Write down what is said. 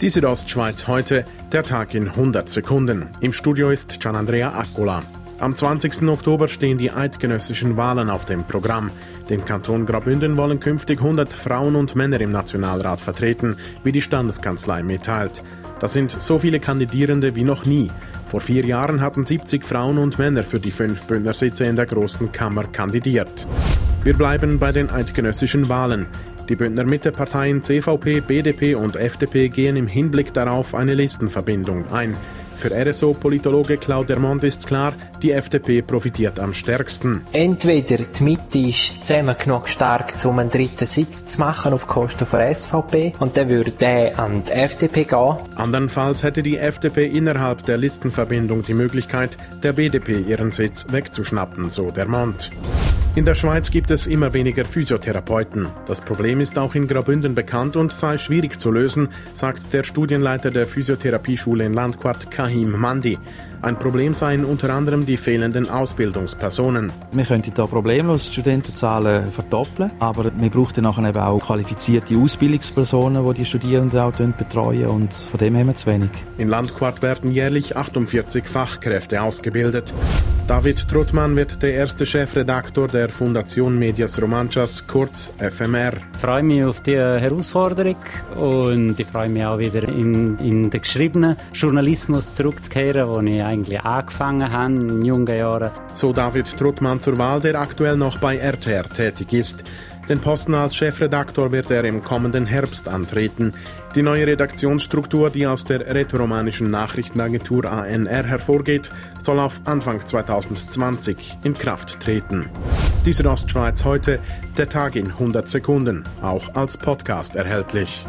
Die Südostschweiz heute, der Tag in 100 Sekunden. Im Studio ist Gianandrea Accola. Am 20. Oktober stehen die eidgenössischen Wahlen auf dem Programm. Den Kanton Graubünden wollen künftig 100 Frauen und Männer im Nationalrat vertreten, wie die Standeskanzlei mitteilt. Das sind so viele Kandidierende wie noch nie. Vor vier Jahren hatten 70 Frauen und Männer für die fünf Bündnersitze in der Großen Kammer kandidiert. Wir bleiben bei den eidgenössischen Wahlen. Die Bündner Mitteparteien CVP, BDP und FDP gehen im Hinblick darauf eine Listenverbindung ein. Für RSO-Politologe Claude Dermont ist klar, die FDP profitiert am stärksten. Entweder die Mitte ist zusammen genug stark, um einen dritten Sitz zu machen auf Kosten der SVP und dann würde der an die FDP gehen. Andernfalls hätte die FDP innerhalb der Listenverbindung die Möglichkeit, der BDP ihren Sitz wegzuschnappen, so Dermont. In der Schweiz gibt es immer weniger Physiotherapeuten. Das Problem ist auch in Graubünden bekannt und sei schwierig zu lösen, sagt der Studienleiter der Physiotherapieschule in Landquart, Kahim Mandi. Ein Problem seien unter anderem die fehlenden Ausbildungspersonen. Wir könnten da problemlos Studentenzahlen verdoppeln, aber wir brauchen dann nachher eben auch qualifizierte Ausbildungspersonen, die die Studierenden auch betreuen und von dem haben wir zu wenig. In Landquart werden jährlich 48 Fachkräfte ausgebildet. David Trottmann wird der erste Chefredaktor der Fundation Medias Romanchas, kurz FMR. Ich freue mich auf die Herausforderung und ich freue mich auch wieder in, in den geschriebenen Journalismus zurückzukehren, wo ich eigentlich angefangen habe in jungen Jahren. So David Trottmann zur Wahl, der aktuell noch bei RTR tätig ist. Den Posten als Chefredaktor wird er im kommenden Herbst antreten. Die neue Redaktionsstruktur, die aus der rätoromanischen Nachrichtenagentur ANR hervorgeht, soll auf Anfang 2020 in Kraft treten. Die Südostschweiz heute, der Tag in 100 Sekunden, auch als Podcast erhältlich.